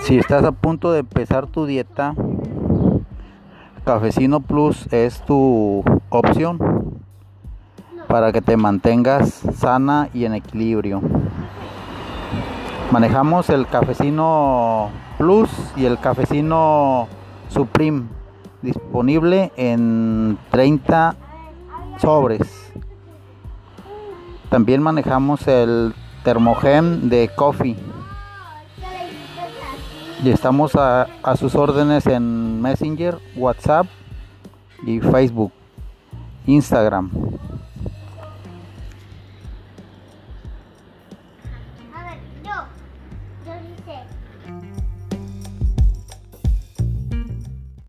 Si estás a punto de empezar tu dieta, Cafecino Plus es tu opción para que te mantengas sana y en equilibrio. Manejamos el Cafecino Plus y el Cafecino Supreme disponible en 30 sobres. También manejamos el Termogem de Coffee. Y estamos a, sus órdenes en Messenger, WhatsApp y Facebook, Instagram. A ver, yo, yo.